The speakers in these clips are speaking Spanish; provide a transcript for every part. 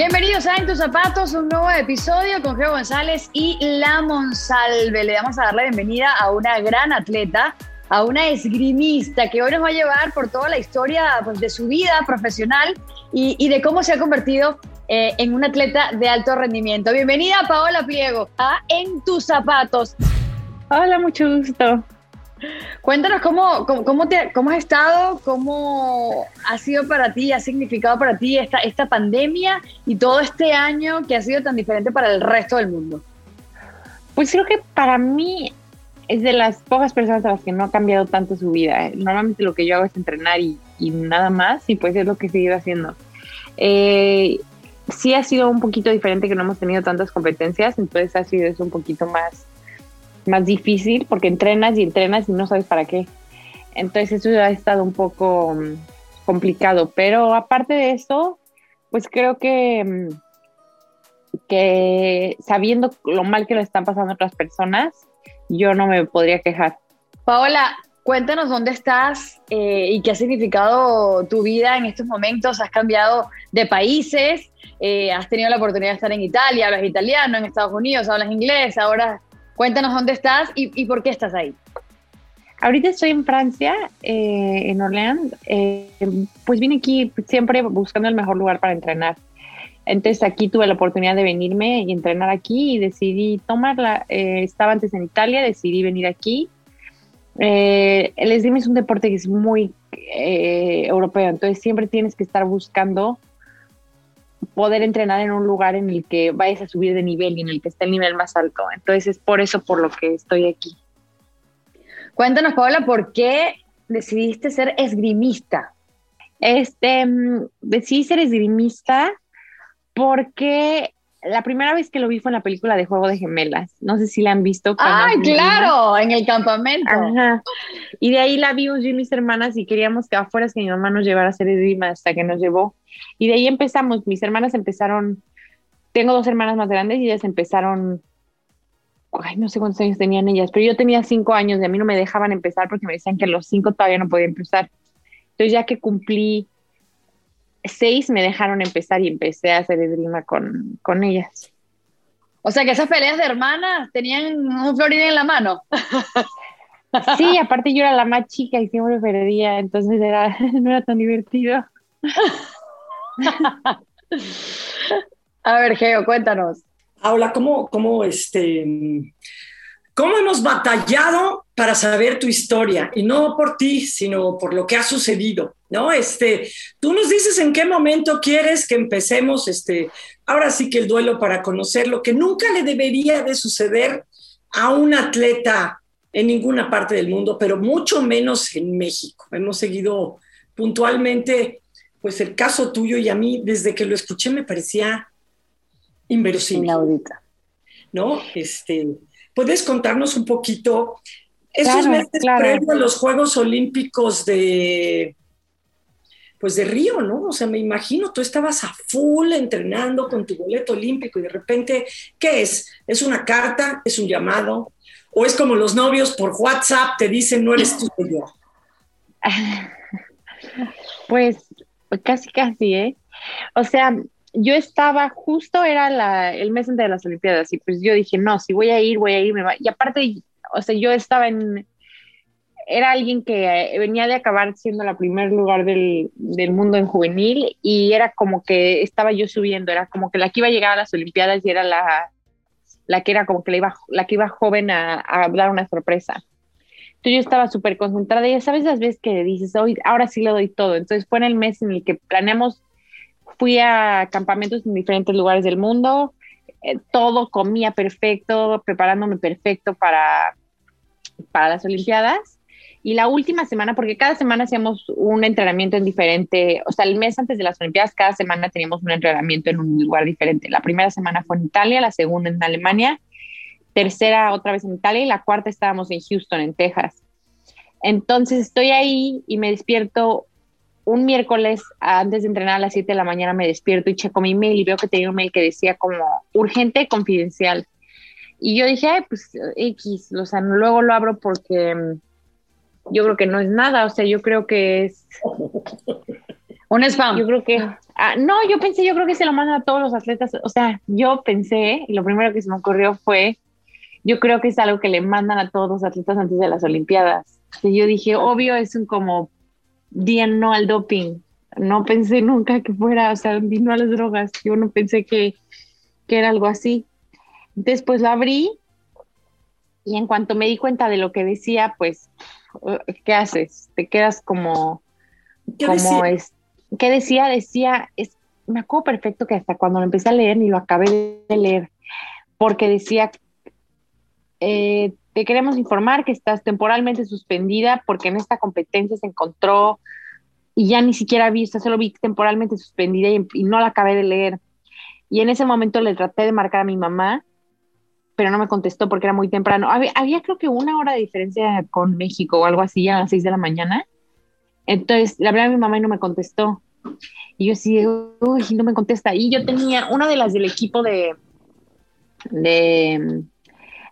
Bienvenidos a En tus zapatos, un nuevo episodio con Geo González y La Monsalve. Le vamos a dar la bienvenida a una gran atleta, a una esgrimista que hoy nos va a llevar por toda la historia pues, de su vida profesional y, de cómo se ha convertido eh, en una atleta de alto rendimiento. Bienvenida Paola Pliego a En tus zapatos. Hola, mucho gusto. Cuéntanos cómo, cómo, cómo, te, cómo has estado, cómo ha sido para ti, ha significado para ti esta, esta pandemia y todo este año que ha sido tan diferente para el resto del mundo. Pues creo que para mí es de las pocas personas a las que no ha cambiado tanto su vida. ¿eh? Normalmente lo que yo hago es entrenar y, y, nada más, y pues es lo que he seguido haciendo. Eh, sí ha sido un poquito diferente que no hemos tenido tantas competencias, entonces ha sido eso un poquito más más difícil porque entrenas y entrenas y no sabes para qué. Entonces eso ha estado un poco um, complicado, pero aparte de eso, pues creo que, um, que sabiendo lo mal que lo están pasando otras personas, yo no me podría quejar. Paola, cuéntanos dónde estás eh, y qué ha significado tu vida en estos momentos. Has cambiado de países, eh, has tenido la oportunidad de estar en Italia, hablas italiano, en Estados Unidos hablas inglés, ahora Cuéntanos dónde estás y, por qué estás ahí. Ahorita estoy en Francia, eh, en Orleans. Eh, pues vine aquí siempre buscando el mejor lugar para entrenar. Entonces aquí tuve la oportunidad de venirme y entrenar aquí y decidí tomarla. Eh, estaba antes en Italia, decidí venir aquí. Eh, el esgrima es un deporte que es muy eh, europeo, entonces siempre tienes que estar buscando poder entrenar en un lugar en el que vayas a subir de nivel y en el que esté el nivel más alto. Entonces es por eso por lo que estoy aquí. Cuéntanos, Paola, ¿por qué decidiste ser esgrimista? Este, decidí ser esgrimista porque la primera vez que lo vi fue en la película de Juego de Gemelas. No sé si la han visto. ¡Ay, claro! En el campamento. Ajá. Y de ahí la vimos yo y mis hermanas y queríamos que afuera que mi mamá nos llevara a hacer esgrima hasta que nos llevó. Y de ahí empezamos. Mis hermanas empezaron. Tengo dos hermanas más grandes y ellas empezaron. Ay, no sé cuántos años tenían ellas, pero yo tenía cinco años y a mí no me dejaban empezar porque me decían que a los cinco todavía no podía empezar. Entonces, ya que cumplí seis me dejaron empezar y empecé a hacer esgrima con, con ellas. O sea que esas peleas de hermanas tenían un florín en la mano. Sí, aparte yo era la más chica y siempre perdía, entonces era, no era tan divertido. A ver, Geo, cuéntanos. Paula, ¿cómo, cómo, este, ¿cómo hemos batallado para saber tu historia? Y no por ti, sino por lo que ha sucedido. ¿no? Este, tú nos dices en qué momento quieres que empecemos, este, ahora sí que el duelo para conocer lo que nunca le debería de suceder a un atleta en ninguna parte del mundo, pero mucho menos en México. Hemos seguido puntualmente, pues el caso tuyo y a mí, desde que lo escuché me parecía inverosímil. Inaudita. ¿No? Este, ¿puedes contarnos un poquito esos Claro, meses claro. previos a los Juegos Olímpicos de pues de Río, ¿no? O sea, me imagino, tú estabas a full entrenando con tu boleto olímpico y de repente, ¿qué es? ¿Es una carta? ¿Es un llamado? ¿O es como los novios por WhatsApp te dicen, no eres tú, soy yo? Pues casi, casi, ¿eh? O sea, yo estaba, justo era el mes antes de las Olimpiadas y pues yo dije, no, si voy a ir, voy a ir. me va-". Y aparte, o sea, yo estaba en, era alguien que venía de acabar siendo la primer lugar del, del mundo en juvenil y era como que estaba yo subiendo, era como que la que iba a llegar a las Olimpiadas y era la, la que era como que la, iba, la que iba joven a, a dar una sorpresa. Entonces yo estaba súper concentrada y ya sabes las veces que dices, hoy, ahora sí le doy todo. Entonces fue en el mes en el que planeamos, fui a campamentos en diferentes lugares del mundo, eh, todo comía perfecto, preparándome perfecto para, para las Olimpiadas. Y la última semana, porque cada semana hacíamos un entrenamiento en diferente, o sea, el mes antes de las Olimpiadas, cada semana teníamos un entrenamiento en un lugar diferente. La primera semana fue en Italia, la segunda en Alemania, tercera otra vez en Italia y la cuarta estábamos en Houston, en Texas. Entonces estoy ahí y me despierto un miércoles antes de entrenar a las 7 de la mañana, me despierto y checo mi mail y veo que tenía un mail que decía como urgente, confidencial. Y yo dije, Ay, pues X, o sea, luego lo abro porque mm, yo creo que no es nada, o sea, yo creo que es... Un spam. Yo creo que... Ah, no, yo pensé, yo creo que se lo mandan a todos los atletas, o sea, yo pensé, y lo primero que se me ocurrió fue, yo creo que es algo que le mandan a todos los atletas antes de las Olimpiadas. Y yo dije, obvio, es un como día no al doping. No pensé nunca que fuera, o sea, no a las drogas. Yo no pensé que, que era algo así. Después lo abrí y en cuanto me di cuenta de lo que decía, pues, ¿qué haces? Te quedas como, ¿Qué como decía? es, ¿qué decía? Decía, es, me acuerdo perfecto que hasta cuando lo empecé a leer ni lo acabé de leer, porque decía, eh, te queremos informar que estás temporalmente suspendida porque en esta competencia se encontró y ya ni siquiera vi, o solo vi temporalmente suspendida y, no la acabé de leer. Y en ese momento le traté de marcar a mi mamá, pero no me contestó porque era muy temprano. Había, había creo que una hora de diferencia con México o algo así, a las seis de la mañana. Entonces le hablé a mi mamá y no me contestó. Y yo así, uy, no me contesta. Y yo tenía una de las del equipo de, de,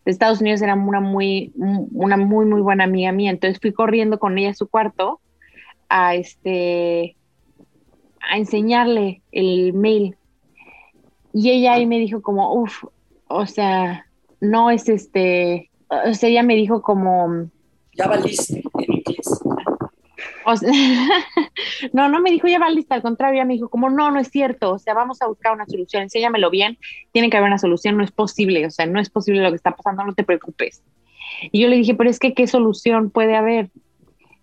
de Estados Unidos, era una muy, una muy, muy buena amiga mía. Entonces fui corriendo con ella a su cuarto a este a enseñarle el mail. Y ella ahí me dijo como, uff, o sea, no es este, o sea, ella me dijo como, Ya valiste en inglés. no, no me dijo ya va lista, al contrario, ella me dijo como, no, no es cierto, o sea, vamos a buscar una solución, enséñamelo bien, tiene que haber una solución, no es posible, o sea, no es posible lo que está pasando, no te preocupes. Y yo le dije, pero es que, ¿qué solución puede haber?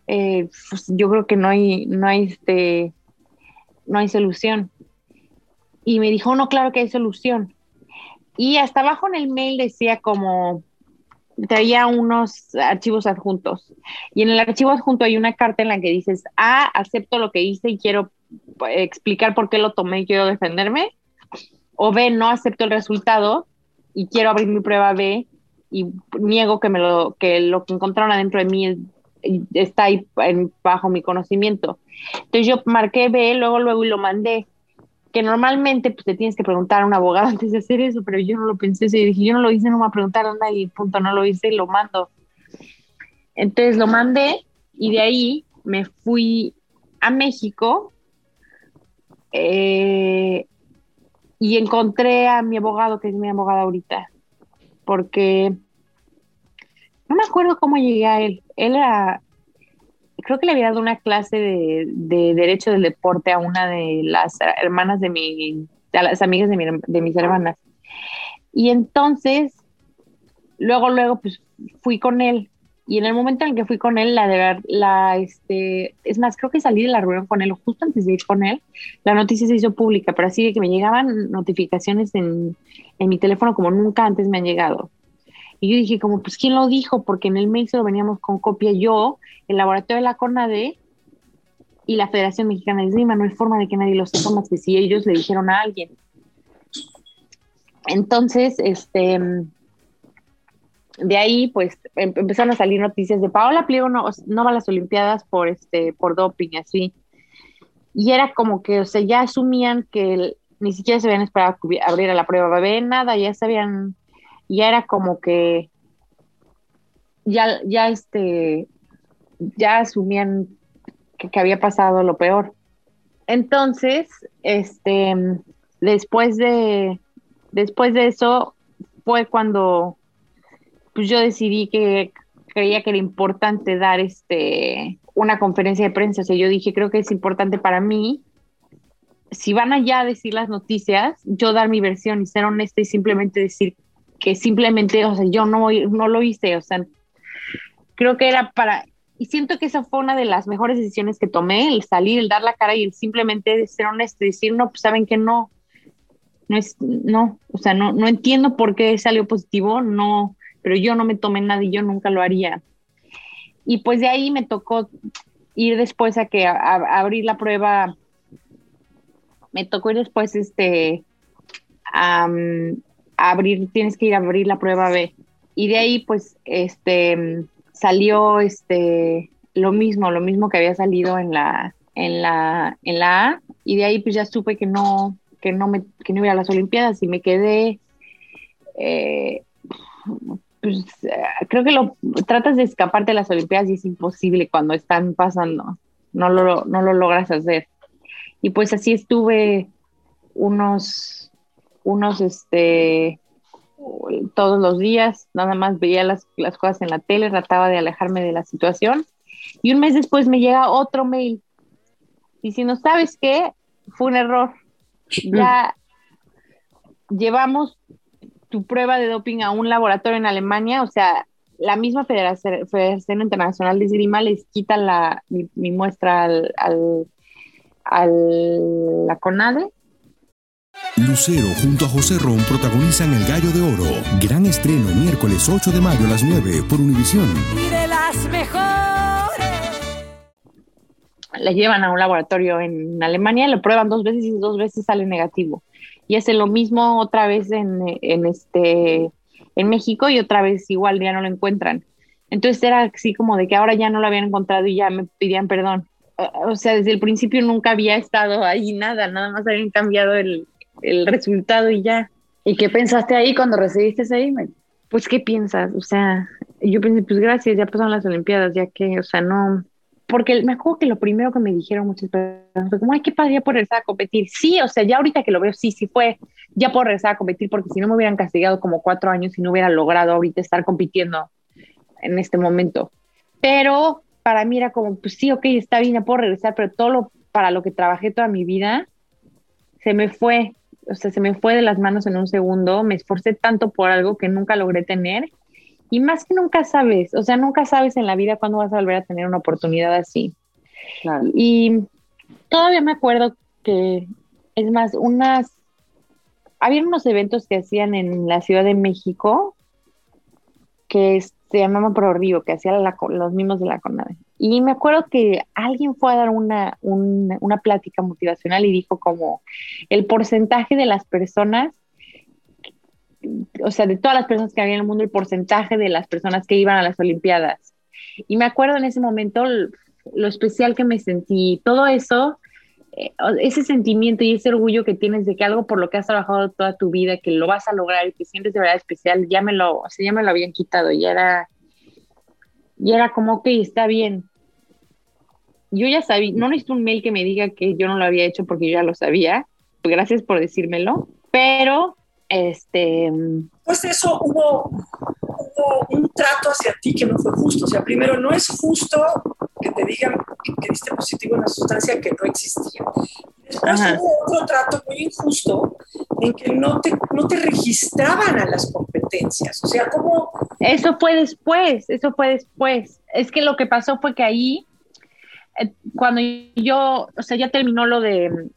Eh, pues, yo creo que no hay, no hay este, no hay solución. Y me dijo, no, claro que hay solución. Y hasta abajo en el mail decía como, traía unos archivos adjuntos. Y en el archivo adjunto hay una carta en la que dices, A, acepto lo que hice y quiero eh, explicar por qué lo tomé y quiero defenderme. O B, no acepto el resultado y quiero abrir mi prueba B y niego que, me lo, que lo que encontraron adentro de mí es- está ahí bajo mi conocimiento. Entonces yo marqué B, luego, luego y lo mandé. Que normalmente pues, te tienes que preguntar a un abogado antes de hacer eso, pero yo no lo pensé. Y dije, yo no lo hice, no me va a preguntar a nadie, punto, no lo hice lo mando. Entonces lo mandé y de ahí me fui a México eh, y encontré a mi abogado, que es mi abogado ahorita, porque no me acuerdo cómo llegué a él. Él era, creo que le había dado una clase de, de Derecho del Deporte a una de las hermanas de mi, a las amigas de, mi, de mis hermanas. Y entonces, luego, luego, pues fui con él. Y en el momento en el que fui con él, la de ver, la, este, es más, creo que salí de la reunión con él, justo antes de ir con él, la noticia se hizo pública, pero así de que me llegaban notificaciones en, en mi teléfono como nunca antes me han llegado. Y yo dije, como, pues, ¿quién lo dijo? Porque en el mail se lo veníamos con copia yo, el laboratorio de la CONADE y la Federación Mexicana de Esgrima. No hay forma de que nadie lo sepa más que si ellos le dijeron a alguien. Entonces, este, de ahí, pues, em- empezaron a salir noticias de Paola Pliego no, no va a las Olimpiadas por, este, por doping así. Y era como que, o sea, ya asumían que ni siquiera se habían esperado que abriera la prueba bebé, nada, ya sabían, ya era como que, ya, ya este, ya asumían que, que había pasado lo peor. Entonces, este, después de, después de eso fue cuando pues yo decidí que creía que era importante dar este una conferencia de prensa. O sea, yo dije, creo que es importante para mí, si van allá a decir las noticias, yo dar mi versión y ser honesta y simplemente decir que simplemente, o sea, yo no, no lo hice, o sea, creo que era para, y siento que esa fue una de las mejores decisiones que tomé, el salir, el dar la cara y el simplemente ser honesto decir, no, pues saben que no, no es, no, o sea, no, no entiendo por qué salió positivo, no, pero yo no me tomé nada y yo nunca lo haría. Y pues de ahí me tocó ir después a que a, abrir la prueba, me tocó ir después este abrir, tienes que ir a abrir la prueba B. Y de ahí pues este salió este lo mismo, lo mismo que había salido en la en la en la A y de ahí pues ya supe que no que no me que no iba a las olimpiadas y me quedé eh, pues creo que lo tratas de escaparte de las Olimpiadas y es imposible cuando están pasando, no lo, no lo logras hacer. Y pues así estuve unos, unos, este, todos los días, nada más veía las, las cosas en la tele, trataba de alejarme de la situación. Y un mes después me llega otro mail diciendo, ¿sabes qué? Fue un error. Ya llevamos tu prueba de doping a un laboratorio en Alemania, o sea, la misma Federación, Federación Internacional de Esgrima les quita la, mi, muestra al, al, la CONADE. Lucero junto a José Ron protagonizan El Gallo de Oro. Gran estreno miércoles 8 de mayo a las 9 por Univisión. Y de las mejores. La llevan a un laboratorio en Alemania, lo prueban dos veces y dos veces sale negativo y hace lo mismo otra vez en, en, este, en México y otra vez igual ya no lo encuentran. Entonces era así como de que ahora ya no lo habían encontrado y ya me pedían perdón. O sea, desde el principio nunca había estado ahí nada, nada más habían cambiado el, el resultado y ya. ¿Y qué pensaste ahí cuando recibiste ese email? Pues, ¿qué piensas? O sea, yo pensé, pues gracias, ya pasaron las Olimpiadas, ya que, o sea, no, porque me acuerdo que lo primero que me dijeron muchas personas fue como, ay, qué padre, ya por regresar a competir. Sí, o sea, ya ahorita que lo veo, sí, sí fue, ya por regresar a competir, porque si no me hubieran castigado como cuatro años y no hubiera logrado ahorita estar compitiendo en este momento. Pero para mí era como, pues sí, ok, está bien, ya puedo regresar, pero todo lo para lo que trabajé toda mi vida se me fue, o sea, se me fue de las manos en un segundo, me esforcé tanto por algo que nunca logré tener y más que nunca sabes, o sea, nunca sabes en la vida cuándo vas a volver a tener una oportunidad así. Y todavía me acuerdo que, es más, unas, había unos eventos que hacían en la Ciudad de México que se llamaban Pro Río, que hacían los mismos de la CONADE. Y me acuerdo que alguien fue a dar una, plática motivacional y dijo como el porcentaje de las personas o sea, de todas las personas que había en el mundo, el porcentaje de las personas que iban a las Olimpiadas. Y me acuerdo en ese momento lo especial que me sentí, todo eso, eh, ese sentimiento y ese orgullo que tienes de que algo por lo que has trabajado toda tu vida, que lo vas a lograr y te sientes de verdad especial, ya me lo, o sea, ya me lo habían quitado, ya era, ya era como, ok, está bien. Yo ya sabía, no necesito un mail que me diga que yo no lo había hecho porque yo ya lo sabía, gracias por decírmelo, pero este. Pues eso hubo, un trato hacia ti que no fue justo. O sea, primero, no es justo que te digan que diste positivo una sustancia que no existía. Después hubo otro trato muy injusto en que no te, no te registraban a las competencias. O sea, ¿cómo? Eso fue después, eso fue después. Es que lo que pasó fue que ahí, eh, cuando yo, o sea, ya terminó lo de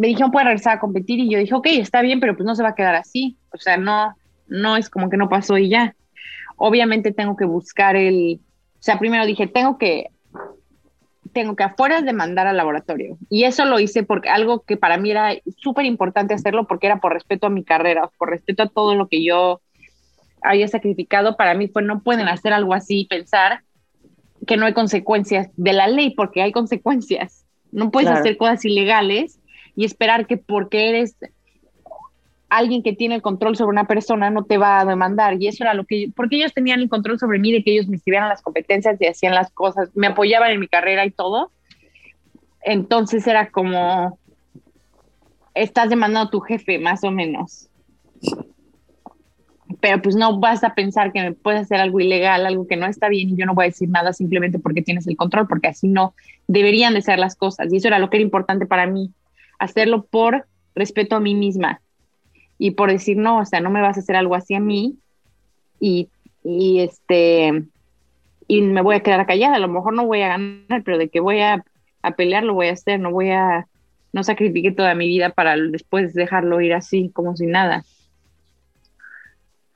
me dijeron puede regresar a competir y yo dije, ok, está bien, pero pues no se va a quedar así. O sea, no, no es como que no pasó y ya. Obviamente tengo que buscar el, o sea, primero dije, tengo que, tengo que afuera demandar al laboratorio. Y eso lo hice porque algo que para mí era súper importante hacerlo porque era por respeto a mi carrera, por respeto a todo lo que yo había sacrificado. Para mí fue, no pueden hacer algo así, pensar que no hay consecuencias de la ley, porque hay consecuencias. No puedes hacer cosas ilegales y esperar que porque eres alguien que tiene el control sobre una persona no te va a demandar. Y eso era lo que, porque ellos tenían el control sobre mí, de que ellos me escribieran las competencias y hacían las cosas, me apoyaban en mi carrera y todo. Entonces era como, estás demandando a tu jefe, más o menos. Pero pues no vas a pensar que me puedes hacer algo ilegal, algo que no está bien y yo no voy a decir nada simplemente porque tienes el control, porque así no deberían de ser las cosas. Y eso era lo que era importante para mí hacerlo por respeto a mí misma y por decir, no, o sea, no me vas a hacer algo así a mí y, y este, y me voy a quedar callada, a lo mejor no voy a ganar, pero de que voy a, a pelear lo voy a hacer, no voy a, no sacrifique toda mi vida para después dejarlo ir así, como si nada.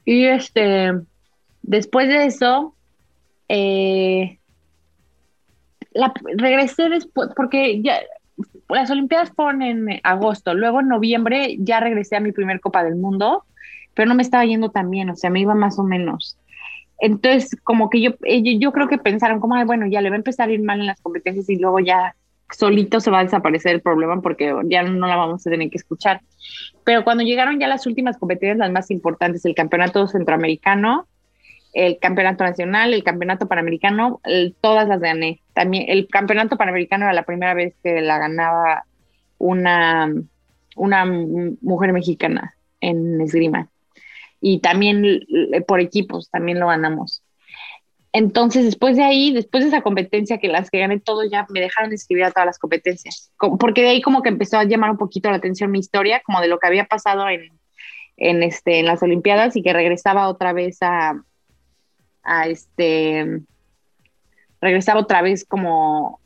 Y este, después de eso, eh, regresé después, porque ya las Olimpiadas fueron en agosto, luego en noviembre ya regresé a mi primer Copa del Mundo, pero no me estaba yendo tan bien, o sea, me iba más o menos. Entonces, como que yo, yo creo que pensaron, como, Ay, bueno, ya le va a empezar a ir mal en las competencias y luego ya solito se va a desaparecer el problema porque ya no la vamos a tener que escuchar. Pero cuando llegaron ya las últimas competencias, las más importantes, el campeonato centroamericano, el campeonato nacional, el campeonato panamericano, todas las gané. También el campeonato panamericano era la primera vez que la ganaba una, una mujer mexicana en esgrima. Y también por equipos, también lo ganamos. Entonces, después de ahí, después de esa competencia que las que gané todo, ya me dejaron de escribir a todas las competencias. Porque de ahí como que empezó a llamar un poquito la atención mi historia, como de lo que había pasado en, en, este, en las Olimpiadas y que regresaba otra vez a, a este, regresaba otra vez como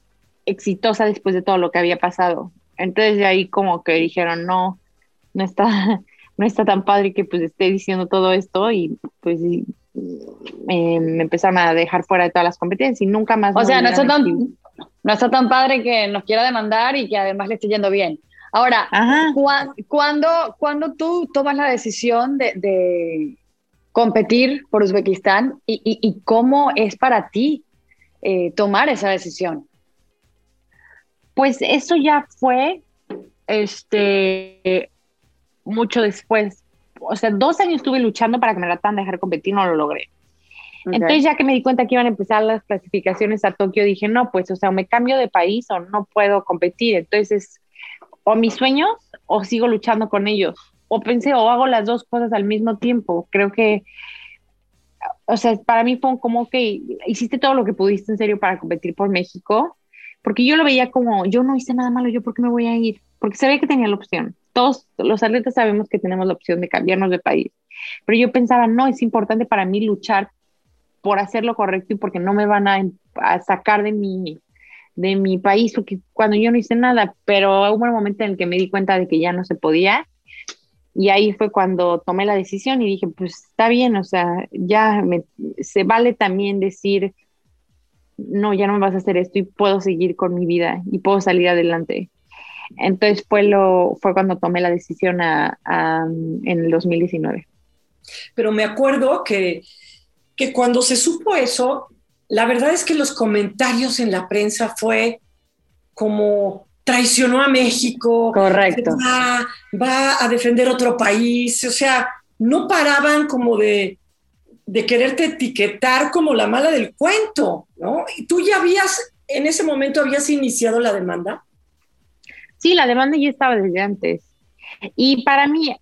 exitosa después de todo lo que había pasado. Entonces de ahí como que dijeron, no, no está, no está tan padre que pues esté diciendo todo esto y pues me empezaron a dejar fuera de todas las competencias y nunca más. O sea, no está, tan, no está tan padre que nos quiera demandar y que además le esté yendo bien. Ahora, ¿cuándo, cuando tú tomas la decisión de, competir por Uzbekistán y, cómo es para ti eh, tomar esa decisión? Pues eso ya fue este, mucho después. O sea, dos años estuve luchando para que me trataran de dejar competir, no lo logré. Entonces, ya que me di cuenta que iban a empezar las clasificaciones a Tokio, dije, no, pues, o sea, o me cambio de país o no puedo competir. Entonces, o mis sueños o sigo luchando con ellos. O pensé, o hago las dos cosas al mismo tiempo. Creo que, o sea, para mí fue como que hiciste todo lo que pudiste en serio para competir por México, porque yo lo veía como, yo no hice nada malo, yo por qué me voy a ir, porque sabía que tenía la opción. Todos los atletas sabemos que tenemos la opción de cambiarnos de país, pero yo pensaba, no, es importante para mí luchar por hacer lo correcto y porque no me van a, sacar de mi, de mi país, porque cuando yo no hice nada, pero hubo un momento en el que me di cuenta de que ya no se podía. Y ahí fue cuando tomé la decisión y dije, pues está bien, o sea, ya se vale también decir, no, ya no me vas a hacer esto y puedo seguir con mi vida y puedo salir adelante. Entonces fue, lo, fue cuando tomé la decisión en el 2019. Pero me acuerdo que que cuando se supo eso, la verdad es que los comentarios en la prensa fue como traicionó a México, correcto, va, a defender otro país, o sea, no paraban como de, de quererte etiquetar como la mala del cuento, ¿no? Y tú ya habías, en ese momento habías iniciado la demanda. Sí, la demanda ya estaba desde antes. Y para mí,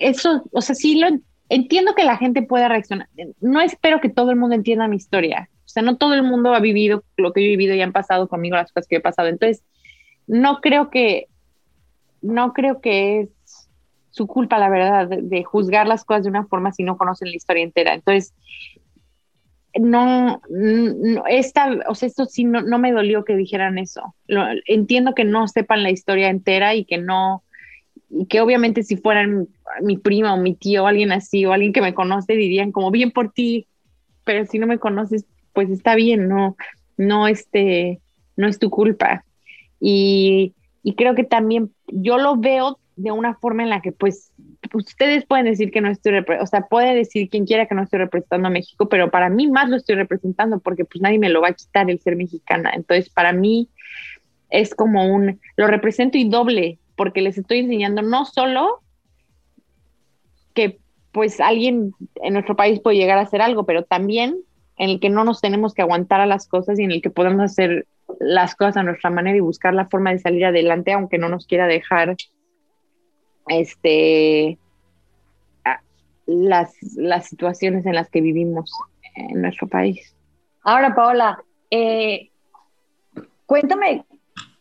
eso, o sea, sí lo, entiendo que la gente pueda reaccionar. No espero que todo el mundo entienda mi historia. O sea, no todo el mundo ha vivido lo que yo he vivido y han pasado conmigo las cosas que he pasado. Entonces, no creo que, no creo que es su culpa, la verdad, de, juzgar las cosas de una forma si no conocen la historia entera. Entonces, no, esta, o sea, esto sí no, no me dolió que dijeran eso. entiendo que no sepan la historia entera y que no, y que obviamente si fueran mi prima o mi tío o alguien así o alguien que me conoce dirían como bien por ti, pero si no me conoces, pues está bien, no, no, este, no es tu culpa. Y, y creo que también yo lo veo de una forma en la que pues ustedes pueden decir que no estoy, o sea, puede decir quien quiera que no estoy representando a México, pero para mí más lo estoy representando porque pues nadie me lo va a quitar el ser mexicana. Entonces, para mí es como un, lo represento y doble, porque les estoy enseñando no solo que pues alguien en nuestro país puede llegar a hacer algo, pero también en el que no nos tenemos que aguantar a las cosas y en el que podemos hacer las cosas a nuestra manera y buscar la forma de salir adelante, aunque no nos quiera dejar este las, las situaciones en las que vivimos en nuestro país. Ahora, Paola, eh, cuéntame,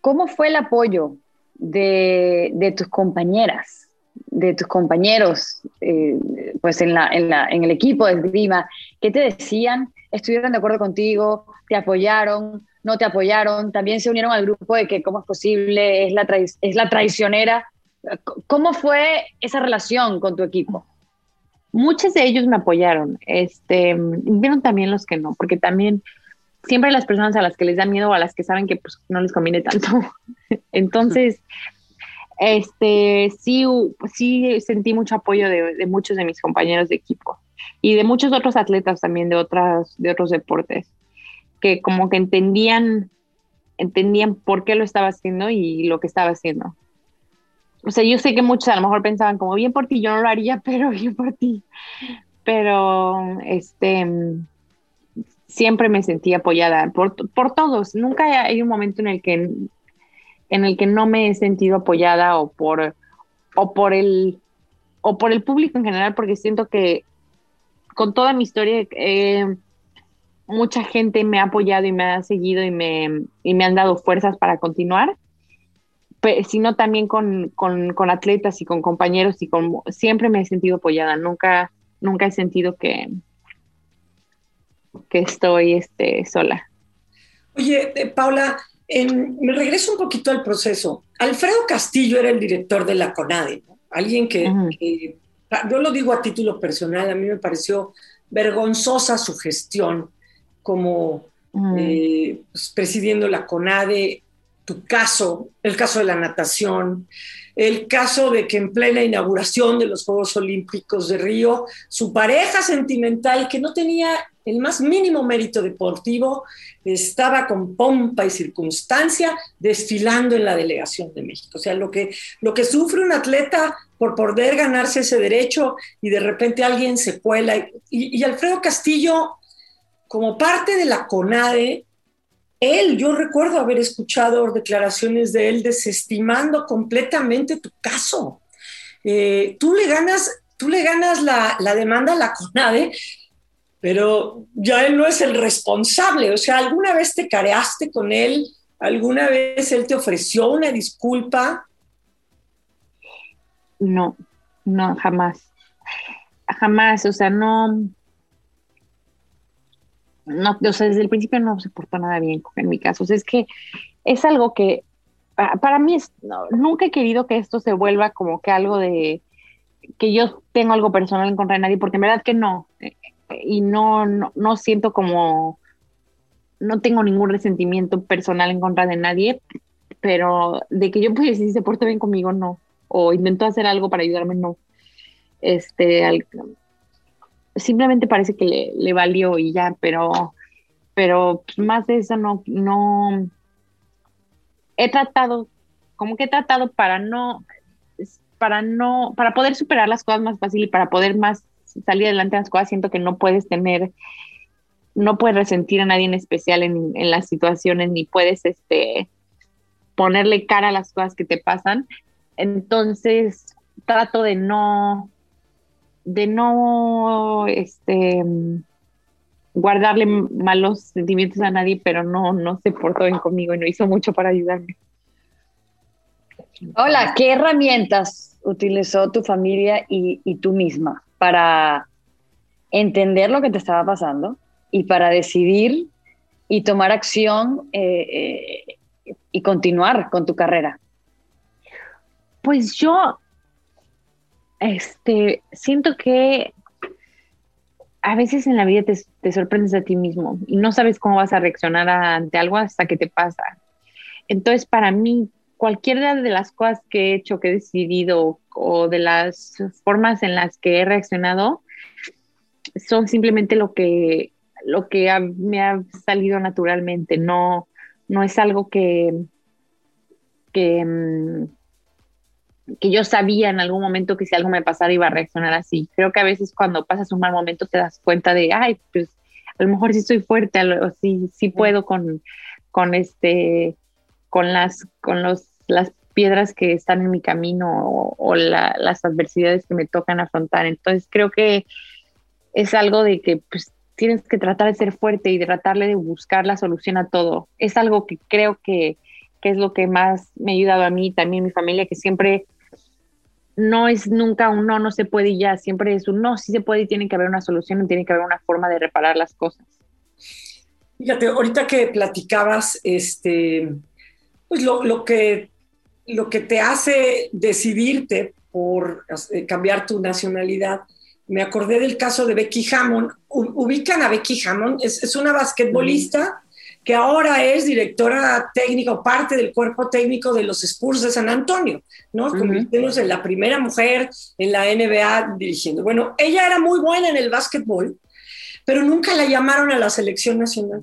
¿cómo fue el apoyo de, tus compañeras, de tus compañeros, eh, pues en, la, en, la, en, el equipo de esgrima, ¿qué te decían? ¿Estuvieron de acuerdo contigo? ¿Te apoyaron? ¿No te apoyaron? También se unieron al grupo de que cómo es posible, es la, es la traicionera. ¿Cómo fue esa relación con tu equipo? Muchos de ellos me apoyaron, este, vieron también los que no, porque también siempre las personas a las que les da miedo o a las que saben que pues, no les conviene tanto. Entonces, este, sí, sí sentí mucho apoyo de, muchos de mis compañeros de equipo y de muchos otros atletas también de, otras, de otros deportes, que como que entendían, entendían por qué lo estaba haciendo y lo que estaba haciendo. O sea, yo sé que muchos a lo mejor pensaban como bien por ti, yo no lo haría, pero bien por ti. Pero, este, siempre me sentí apoyada por, por todos. Nunca hay un momento en el que en el que no me he sentido apoyada o por o por el o por el público en general porque siento que con toda mi historia eh, mucha gente me ha apoyado y me ha seguido y me, y me han dado fuerzas para continuar. Sino también con, con, con, atletas y con compañeros y con siempre me he sentido apoyada. Nunca nunca he sentido que que estoy este, sola. Oye, eh, Paula, me regreso un poquito al proceso. Alfredo Castillo era el director de la CONADE, alguien que, yo lo digo a título personal, a mí me pareció vergonzosa su gestión como eh, pues, presidiendo la CONADE, tu caso, el caso de la natación, el caso de que en plena inauguración de los Juegos Olímpicos de Río, su pareja sentimental, que no tenía el más mínimo mérito deportivo, estaba con pompa y circunstancia desfilando en la delegación de México. O sea, lo que, lo que sufre un atleta por poder ganarse ese derecho y de repente alguien se cuela. Y, y Alfredo Castillo, como parte de la CONADE, él, yo recuerdo haber escuchado declaraciones de él desestimando completamente tu caso. Eh, tú le ganas, tú le ganas la, la, demanda a la CONADE, pero ya él no es el responsable. O sea, ¿alguna vez te careaste con él? ¿Alguna vez él te ofreció una disculpa? No, no, jamás. Jamás, o sea, no, no, o sea, desde el principio no se portó nada bien en mi caso. O sea, es que es algo que para, mí es, nunca he querido que esto se vuelva como que algo de que yo tengo algo personal en contra de nadie, porque en verdad que no. Y no, no, siento como, no tengo ningún resentimiento personal en contra de nadie, pero de que yo pues si se porte bien conmigo, no. O intentó hacer algo para ayudarme, no. Este, al, simplemente parece que le, valió y ya, pero, pero más de eso no, no, he tratado, como que he tratado para no, para no, para poder superar las cosas más fácil y para poder más salir adelante las cosas, siento que no puedes tener, no puedes resentir a nadie en especial en, en las situaciones, ni puedes, este, ponerle cara a las cosas que te pasan. Entonces, trato de no, de no este, guardarle malos sentimientos a nadie, pero no, no se portó bien conmigo y no hizo mucho para ayudarme. Hola, ¿qué herramientas utilizó tu familia y, y tú misma para entender lo que te estaba pasando y para decidir y tomar acción eh, eh, y continuar con tu carrera? Pues yo este, siento que a veces en la vida te, sorprendes a ti mismo y no sabes cómo vas a reaccionar ante algo hasta que te pasa. Entonces, para mí, cualquiera de las cosas que he hecho, que he decidido o de las formas en las que he reaccionado, son simplemente lo que, lo que me ha salido naturalmente. No, no es algo que, que, mm, que yo sabía en algún momento que si algo me pasara iba a reaccionar así. Creo que a veces cuando pasas un mal momento te das cuenta de, ay, pues a lo mejor sí soy fuerte, o sí, sí puedo con, con este, con las, con los, las piedras que están en mi camino o, las adversidades que me tocan afrontar. Entonces creo que es algo de que pues tienes que tratar de ser fuerte y de tratarle de buscar la solución a todo. Es algo que creo que, que es lo que más me ha ayudado a mí, también mi familia, que siempre no es nunca un no, no se puede y ya, siempre es un no, sí se puede y tiene que haber una solución tiene que haber una forma de reparar las cosas. Fíjate, ahorita que platicabas, este, pues lo, que, lo que te hace decidirte por eh, cambiar tu nacionalidad, me acordé del caso de Becky Hammond. Ubican a Becky Hammond, es, una basquetbolista que ahora es directora técnica o parte del cuerpo técnico de los Spurs de San Antonio, ¿no? Convirtiéndose en la primera mujer en la NBA dirigiendo. Bueno, ella era muy buena en el básquetbol, pero nunca la llamaron a la selección nacional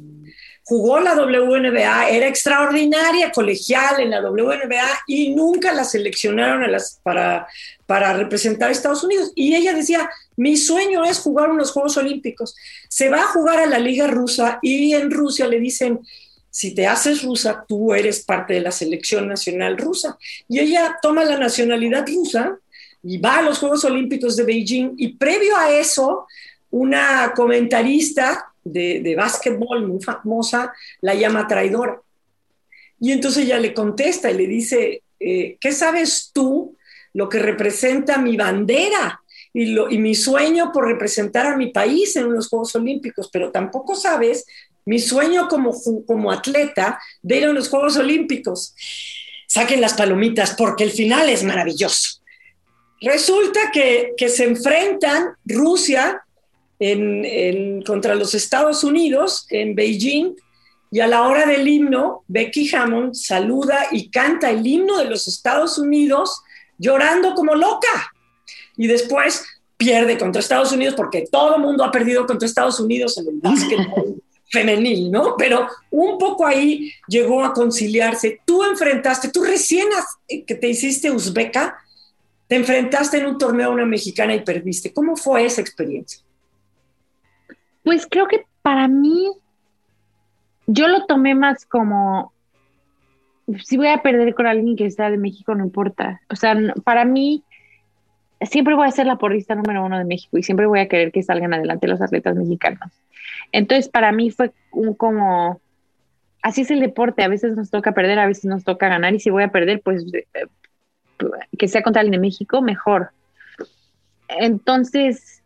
jugó la WNBA, era extraordinaria colegial en la WNBA y nunca la seleccionaron a las, para, para representar a Estados Unidos. Y ella decía, mi sueño es jugar unos Juegos Olímpicos. Se va a jugar a la Liga Rusa y en Rusia le dicen, si te haces rusa, tú eres parte de la selección nacional rusa. Y ella toma la nacionalidad rusa y va a los Juegos Olímpicos de Beijing y previo a eso, una comentarista de, de básquetbol muy famosa la llama traidora. Y entonces ella le contesta y le dice, eh, ¿qué sabes tú lo que representa mi bandera y, mi sueño por representar a mi país en los Juegos Olímpicos? Pero tampoco sabes mi sueño como, como atleta de ir a los Juegos Olímpicos. Saquen las palomitas porque el final es maravilloso. Resulta que, se enfrentan Rusia contra los Estados Unidos en Beijing y a la hora del himno, Becky Hammond saluda y canta el himno de los Estados Unidos llorando como loca. Y después pierde contra Estados Unidos porque todo el mundo ha perdido contra Estados Unidos en el básquetbol femenil, ¿no? Pero un poco ahí llegó a conciliarse. Tú enfrentaste, tú recién que te hiciste uzbeca, te enfrentaste en un torneo a una mexicana y perdiste. ¿Cómo fue esa experiencia? Pues creo que para mí, yo lo tomé más como, si voy a perder con alguien que está de México, no importa. O sea, para mí, siempre voy a ser la porrista número uno de México y siempre voy a querer que salgan adelante los atletas mexicanos. Entonces, para mí fue un como, así es el deporte, a veces nos toca perder, a veces nos toca ganar y si voy a perder, pues eh, que sea contra alguien de México, mejor. Entonces,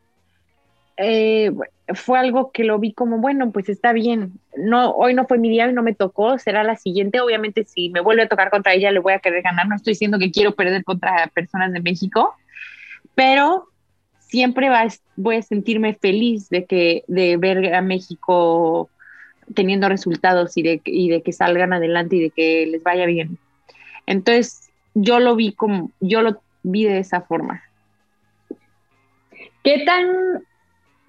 eh, fue algo que lo vi como, bueno, pues está bien, no, hoy no fue mi día no me tocó, será la siguiente, obviamente si me vuelve a tocar contra ella le voy a querer ganar, no estoy diciendo que quiero perder contra personas de México, pero siempre va, voy a sentirme feliz de, que, de ver a México teniendo resultados y de, y de que salgan adelante y de que les vaya bien. Entonces, yo lo vi como, yo lo vi de esa forma. ¿Qué tan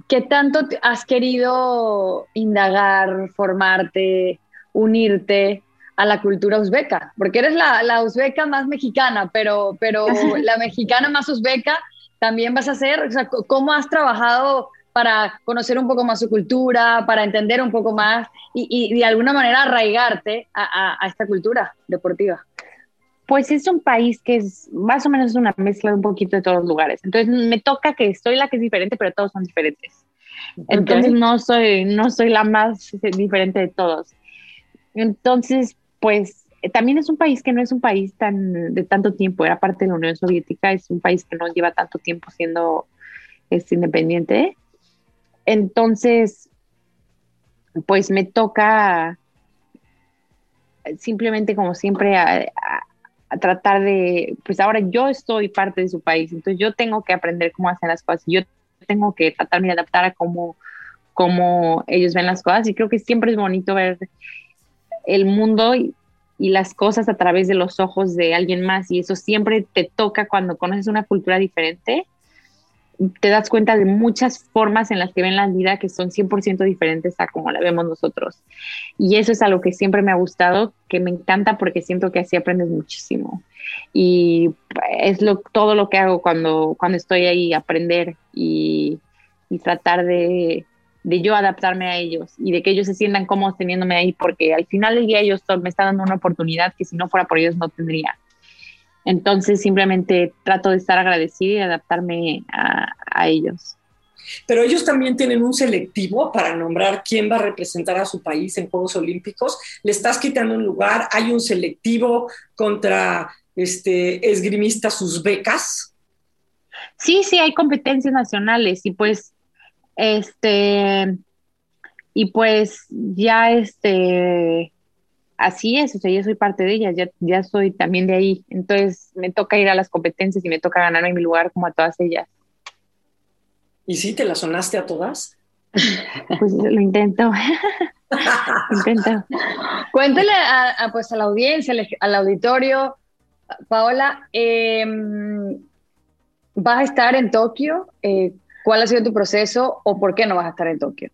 ¿Qué tanto has querido indagar, formarte, unirte a la cultura uzbeca? Porque eres la, la uzbeca más mexicana, pero, pero la mexicana más uzbeca también vas a ser, o sea, ¿cómo has trabajado para conocer un poco más su cultura, para entender un poco más y, y de alguna manera arraigarte a, a, esta cultura deportiva? Pues es un país que es más o menos una mezcla de un poquito de todos los lugares. Entonces me toca que estoy la que es diferente, pero todos son diferentes. Entonces no soy, no soy la más diferente de todos. Entonces, pues también es un país que no es un país tan de tanto tiempo, era parte de la Unión Soviética, es un país que no lleva tanto tiempo siendo este, independiente. Entonces, pues me toca simplemente como siempre a, tratar de, pues ahora yo estoy parte de su país, entonces yo tengo que aprender cómo hacer las cosas. Yo tengo que tratarme de adaptar a cómo, cómo ellos ven las cosas y creo que siempre es bonito ver el mundo y, las cosas a través de los ojos de alguien más y eso siempre te toca cuando conoces una cultura diferente te das cuenta de muchas formas en las que ven la vida que son 100% diferentes a como la vemos nosotros. Y eso es algo que siempre me ha gustado, que me encanta porque siento que así aprendes muchísimo. Y es lo, todo lo que hago cuando, cuando estoy ahí, aprender y, y tratar de, de, yo adaptarme a ellos y de que ellos se sientan cómodos teniéndome ahí, porque al final del día ellos me están dando una oportunidad que si no fuera por ellos no tendría. Entonces simplemente trato de estar agradecida y adaptarme a, a ellos. Pero ellos también tienen un selectivo para nombrar quién va a representar a su país en Juegos Olímpicos. Le estás quitando un lugar, hay un selectivo contra este, esgrimistas sus becas. Sí, sí, hay competencias nacionales y pues, este, y pues ya este, así es, o sea, yo soy parte de ellas, ya, ya soy también de ahí. Entonces me toca ir a las competencias y me toca ganarme mi lugar como a todas ellas. ¿Y sí te las sonaste a todas? Pues lo intento. intento. Cuéntale a, pues a la audiencia, al auditorio, Paola, em, ¿vas a estar en Tokio? Eh, ¿Cuál ha sido tu proceso o por qué no vas a estar en Tokio?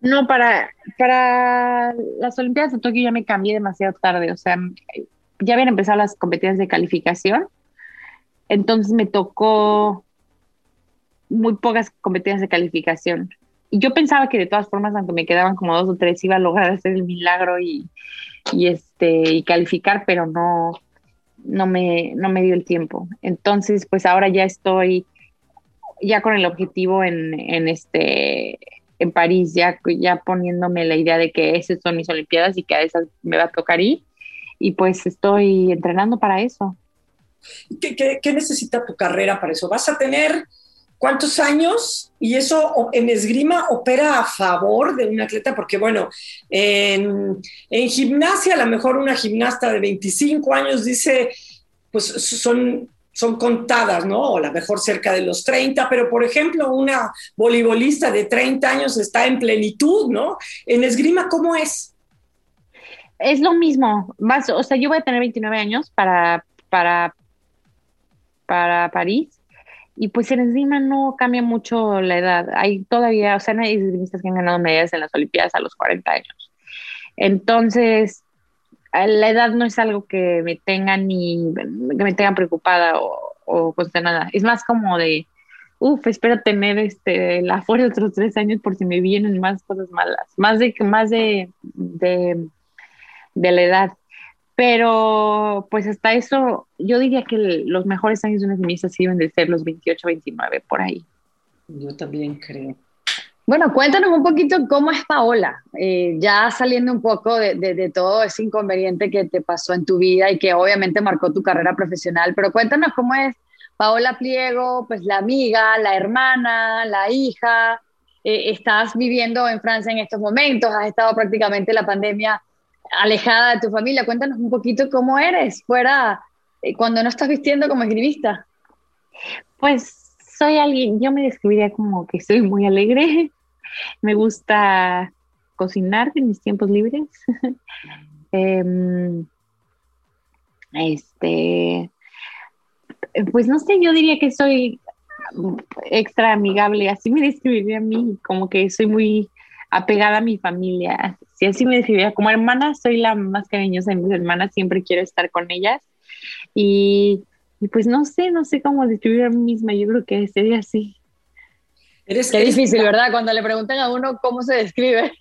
No, para, para las Olimpiadas de Tokio ya me cambié demasiado tarde, o sea, ya habían empezado las competencias de calificación, entonces me tocó muy pocas competencias de calificación. Y yo pensaba que de todas formas, aunque me quedaban como dos o tres, iba a lograr hacer el milagro y, y este, y calificar, pero no, no, me, no me dio el tiempo. Entonces, pues ahora ya estoy ya con el objetivo en, en este en París, ya, ya poniéndome la idea de que esas son mis Olimpiadas y que a esas me va a tocar ir. Y pues estoy entrenando para eso. ¿Qué, qué, necesita tu carrera para eso? ¿Vas a tener cuántos años? Y eso en esgrima opera a favor de un atleta, porque bueno, en, en gimnasia, a lo mejor una gimnasta de 25 años dice, pues son son contadas, ¿no? O a lo mejor cerca de los 30, pero por ejemplo, una voleibolista de 30 años está en plenitud, ¿no? En esgrima, ¿cómo es? Es lo mismo, más, o sea, yo voy a tener 29 años para, para, para París, y pues en esgrima no cambia mucho la edad. Hay todavía, o sea, hay esgrimistas que han ganado medallas en las Olimpiadas a los 40 años. Entonces, la edad no es algo que me tenga ni que me tenga preocupada o, o nada. Es más como de, uff, espero tener este, la fuerza otros tres años por si me vienen más cosas malas, más de, más de, de, de la edad. Pero pues hasta eso, yo diría que los mejores años de una feminista sí deben de ser los 28, 29, por ahí. Yo también creo. Bueno, cuéntanos un poquito cómo es Paola, eh, ya saliendo un poco de, todo ese inconveniente que te pasó en tu vida y que obviamente marcó tu carrera profesional, pero cuéntanos cómo es Paola Pliego, pues la amiga, la hermana, la hija, eh, estás viviendo en Francia en estos momentos, has estado prácticamente la pandemia alejada de tu familia, cuéntanos un poquito cómo eres fuera eh, cuando no estás vistiendo como escribista. Pues soy alguien, yo me describiría como que soy muy alegre, me gusta cocinar en mis tiempos libres. Em, este, pues no sé, yo diría que soy extra amigable, así me describiría a mí, como que soy muy apegada a mi familia. Si así me describiría como hermana, soy la más cariñosa de mis hermanas, siempre quiero estar con ellas. Y, y pues no sé, no sé cómo describir a mí misma, yo creo que sería así. Eres, Qué difícil, ¿verdad? Cuando le preguntan a uno cómo se describe.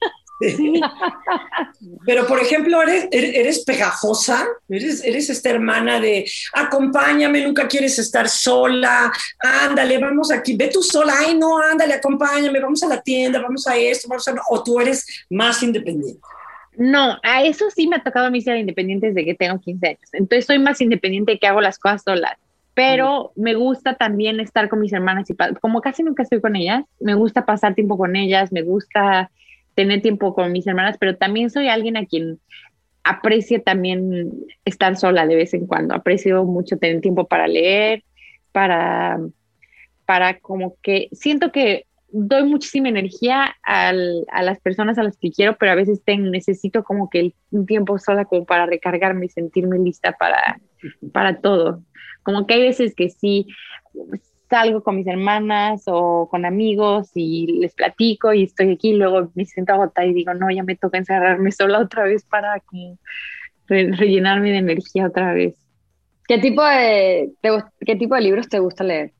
Pero, por ejemplo, eres, eres pegajosa, eres, eres esta hermana de acompáñame, nunca quieres estar sola, ándale, vamos aquí, ve tú sola, ay, no, ándale, acompáñame, vamos a la tienda, vamos a esto, vamos a. O tú eres más independiente. No, a eso sí me ha tocado a mí ser independiente desde que tengo 15 años. Entonces soy más independiente que hago las cosas solas pero me gusta también estar con mis hermanas y como casi nunca estoy con ellas, me gusta pasar tiempo con ellas, me gusta tener tiempo con mis hermanas, pero también soy alguien a quien aprecia también estar sola de vez en cuando, aprecio mucho tener tiempo para leer, para, para como que siento que doy muchísima energía a las personas a las que quiero, pero a veces necesito como que un tiempo sola como para recargarme y sentirme lista para, para todo. Como que hay veces que sí salgo con mis hermanas o con amigos y les platico y estoy aquí, y luego me siento agotada y digo, no, ya me toca encerrarme sola otra vez para rellenarme de energía otra vez. ¿Qué tipo de, qué tipo de libros te gusta leer?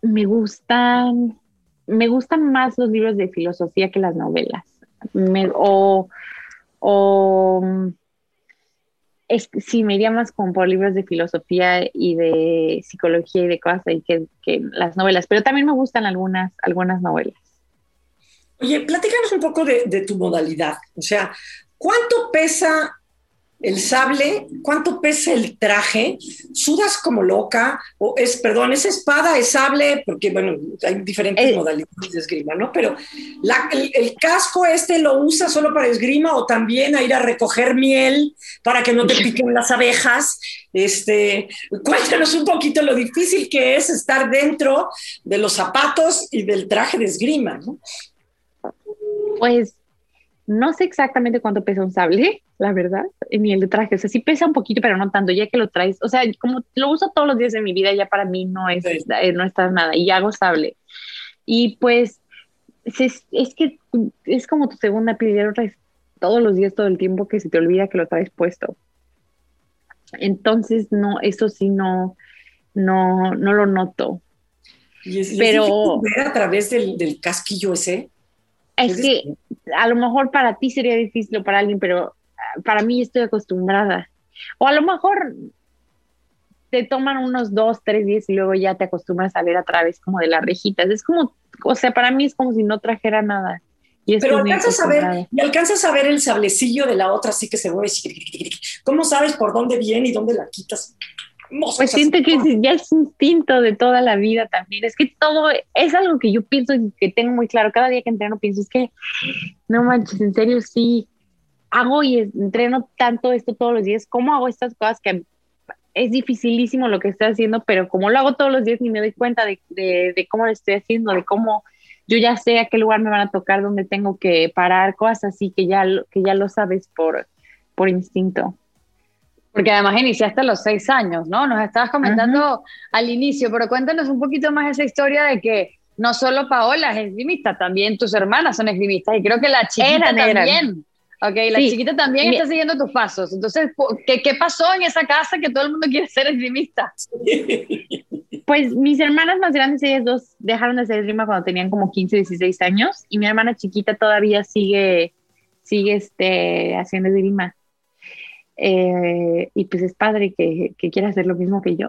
Me gustan, me gustan más los libros de filosofía que las novelas. o, o es, sí, me iría más como por libros de filosofía y de psicología y de cosas ahí que, las novelas, pero también me gustan algunas, algunas novelas. Oye, platícanos un poco de, tu modalidad. O sea, ¿cuánto pesa el sable, ¿cuánto pesa el traje? ¿Sudas como loca? O es, perdón, ¿es espada, es sable? Porque, bueno, hay diferentes Eh. modalidades de esgrima, ¿no? Pero la- el, el casco este lo usa solo para esgrima o también a ir a recoger miel para que no te piquen las abejas. Este, cuéntanos un poquito lo difícil que es estar dentro de los zapatos y del traje de esgrima, ¿no? Pues no sé exactamente cuánto pesa un sable, la verdad, ni el de traje. O sea, sí pesa un poquito, pero no tanto, ya que lo traes. O sea, como lo uso todos los días de mi vida, ya para mí no es, Sí. eh, no está nada. Y hago sable. Y pues es, es que es como tu segunda piel, ya lo traes todos los días, todo el tiempo, que se te olvida que lo traes puesto. Entonces, no, eso sí no, no, no lo noto. Y es, es Pero- difícil ver a través del, del casquillo ese. Es que a lo mejor para ti sería difícil o para alguien, pero ah, para mí estoy acostumbrada. O a lo mejor te toman unos dos, tres días y luego ya te acostumbras a ver a través como de las rejitas. Es como, o sea, para mí es como si no trajera nada. Y Pero alcanzas a ver, y alcanzas a ver el sablecillo de la otra, así que se mueve. ¿Cómo sabes por dónde viene y dónde la quitas? Pues siento que ya es instinto de toda la vida también. Es que todo es algo que yo pienso y que tengo muy claro. Cada día que entreno pienso, es que no manches, en serio sí hago y entreno tanto esto todos los días. ¿Cómo hago estas cosas que es dificilísimo lo que estoy haciendo, pero como lo hago todos los días ni me doy cuenta de, de, de cómo lo estoy haciendo, de cómo yo ya sé a qué lugar me van a tocar, dónde tengo que parar, cosas así que ya, lo- que ya lo sabes por, por instinto. Porque además iniciaste a los seis años, ¿no? Nos estabas comentando al inicio, pero cuéntanos un poquito más esa historia de que no solo Paola es esgrimista, también tus hermanas son esgrimistas y creo que la chiquita Eran, eran. también. Ok, la Sí. chiquita también Mi- está siguiendo tus pasos. Entonces, ¿qué, ¿qué pasó en esa casa que todo el mundo quiere ser esgrimista? Pues mis hermanas más grandes, ellas dos dejaron de hacer esgrima cuando tenían como 15, 16 años y mi hermana chiquita todavía sigue, sigue este, haciendo esgrima. Eh, y pues es padre que, que quiera hacer lo mismo que yo.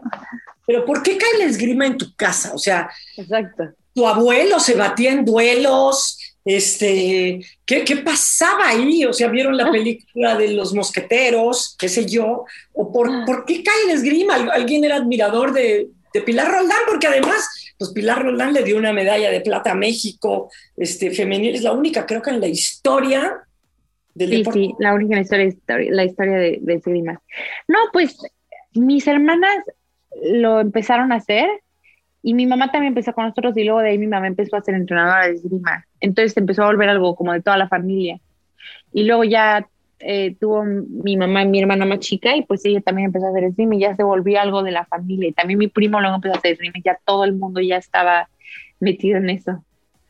Pero ¿por qué cae la esgrima en tu casa? O sea, Exacto. tu abuelo se batía en duelos, este, ¿qué, qué pasaba ahí? O sea, ¿vieron la película de los mosqueteros, qué sé yo? ¿O por, por qué cae la esgrima? ¿Al- ¿Alguien era admirador de, de Pilar Roldán? Porque además, pues Pilar Roldán le dio una medalla de plata a México, este, femenil, es la única, creo que en la historia del Sí, deporte. sí, la única historia, historia- la historia de, de esgrima. No, pues mis hermanas lo empezaron a hacer y mi mamá también empezó con nosotros y luego de ahí mi mamá empezó a ser entrenadora de esgrima. Entonces empezó a volver algo como de toda la familia. Y luego ya eh, tuvo mi mamá, mi hermana más chica y pues ella también empezó a hacer esgrima y ya se volvió algo de la familia. Y también mi primo luego empezó a hacer esgrima y ya todo el mundo ya estaba metido en eso.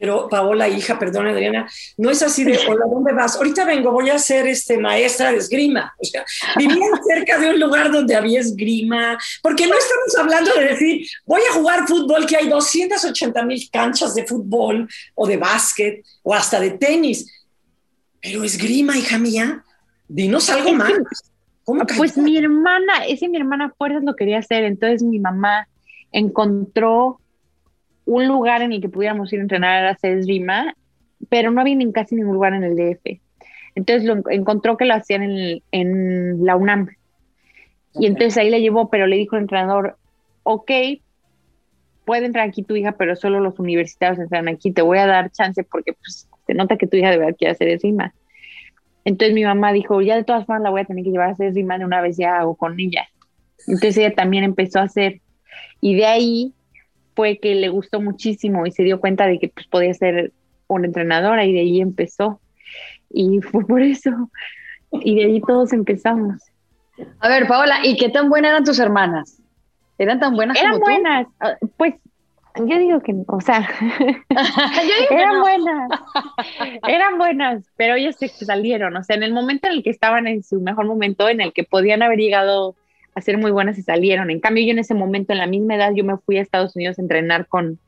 Pero Paola, hija, perdón Adriana, no es así de, hola, ¿dónde vas? Ahorita vengo, voy a ser este, maestra de esgrima. O sea, vivían cerca de un lugar donde había esgrima, porque no estamos hablando de decir, voy a jugar fútbol, que hay 280 mil canchas de fútbol o de básquet o hasta de tenis. Pero esgrima, hija mía, dinos algo más. ¿Cómo Pues cayó? mi hermana, ese mi hermana fuerzas lo quería hacer, entonces mi mamá encontró un lugar en el que pudiéramos ir a entrenar a hacer esgrima, pero no había ni casi ningún lugar en el DF. Entonces lo en- encontró que lo hacían en, en la UNAM. Y entonces ahí le llevó, pero le dijo el entrenador, ok, puede entrar aquí tu hija, pero solo los universitarios entran aquí, te voy a dar chance porque pues, se nota que tu hija de verdad quiere hacer esgrima. Entonces mi mamá dijo, ya de todas formas la voy a tener que llevar a hacer esgrima de una vez ya hago con ella. Entonces ella también empezó a hacer. Y de ahí fue que le gustó muchísimo y se dio cuenta de que pues, podía ser una entrenadora y de ahí empezó. Y fue por eso. Y de ahí todos empezamos. A ver, Paola, ¿y qué tan buenas eran tus hermanas? ¿Eran tan buenas Eran como buenas. Ah, Pues yo digo que, no, o sea, eran no. buenas. Eran buenas, pero ellas se salieron. O sea, en el momento en el que estaban en su mejor momento, en el que podían haber llegado a ser muy buenas, se salieron. En cambio, yo en ese momento, en la misma edad, yo me fui a Estados Unidos a entrenar con,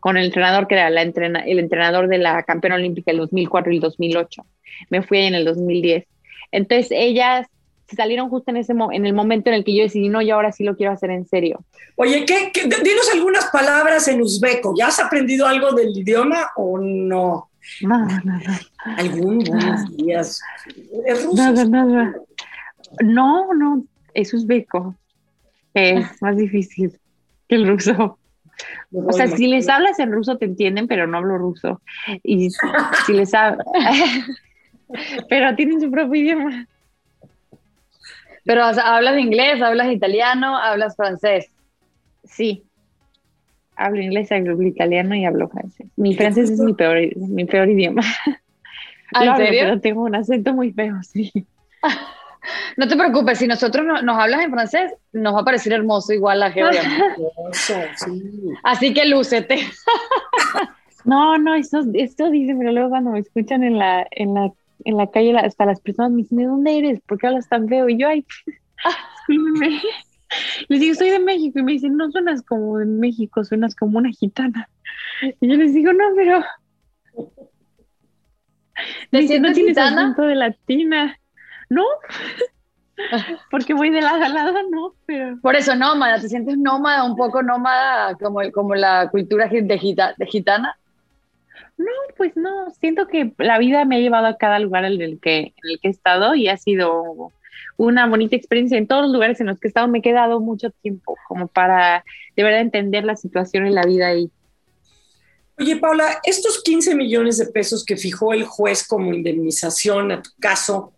con el entrenador que era la entrena, el entrenador de la campeona olímpica del 2004 y el 2008. Me fui ahí en el 2010. Entonces, ellas se salieron justo en ese mo- en el momento en el que yo decidí, no, yo ahora sí lo quiero hacer en serio. Oye, ¿qué, qué- dinos algunas palabras en uzbeco. ¿Ya has aprendido algo del idioma o no? Nada, nada. Algún buenos días. Es ruso. Nada, nada. No, no, es uzbeco. Es más difícil que el ruso. O sea, si les hablas en ruso te entienden, pero no hablo ruso. Y si les hablas... pero tienen su propio idioma. Pero hablas inglés, hablas italiano, hablas francés. Sí. Hablo inglés, hablo italiano y hablo francés. Mi francés es mi peor, mi peor idioma. ¿Ah, ¿En serio? pero tengo un acento muy feo, sí. No te preocupes, si nosotros nos hablas en francés, nos va a parecer hermoso igual la Georgia. Así que lúcete. No, no, esto, esto dice, pero luego cuando me escuchan en la, en la, en la calle, hasta las personas me dicen, ¿de dónde eres? ¿Por qué hablas tan feo? Y yo, ay, Les digo, soy de México. Y me dicen, no suenas como de México, suenas como una gitana. Y yo les digo, no, pero. ¿Te sientes no tienes gitana? acento de latina. No, porque voy de lado a lado, no, pero. Por eso, nómada, ¿te sientes nómada, un poco nómada como, el, como la cultura de, gita, de gitana? No, pues no, siento que la vida me ha llevado a cada lugar en el que, en el que he estado y ha sido una bonita experiencia. En todos los lugares en los que he estado me he quedado mucho tiempo como para de verdad entender la situación en la vida ahí. Oye, Paula, estos 15 millones de pesos que fijó el juez como indemnización a tu caso,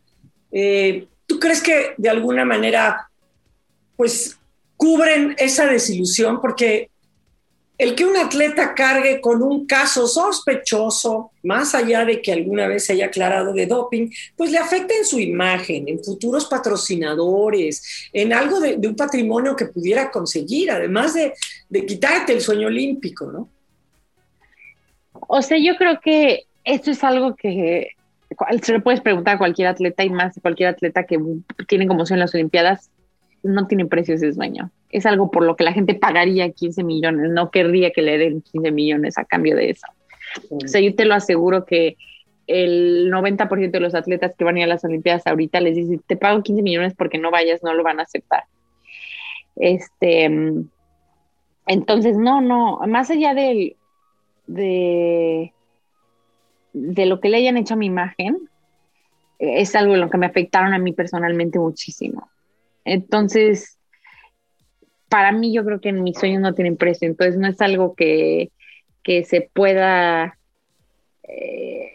eh, ¿tú crees que de alguna manera pues cubren esa desilusión? Porque el que un atleta cargue con un caso sospechoso, más allá de que alguna vez se haya aclarado de doping, pues le afecta en su imagen, en futuros patrocinadores, en algo de, un patrimonio que pudiera conseguir, además de, de, quitarte el sueño olímpico, ¿no? O sea, yo creo que esto es algo que se le puedes preguntar a cualquier atleta y más cualquier atleta que tiene como son las Olimpiadas, no tiene precio ese sueño es algo por lo que la gente pagaría 15 millones, no querría que le den 15 millones a cambio de eso. O sea, yo te lo aseguro que el 90% de los atletas que van a ir a las Olimpiadas ahorita les dicen, te pago 15 millones porque no vayas, no lo van a aceptar. Este, entonces, no, no, más allá del, de, de lo que le hayan hecho a mi imagen, es algo en lo que me afectaron a mí personalmente muchísimo. Entonces, para mí yo creo que mis sueños no tienen precio, entonces no es algo que, que se pueda eh,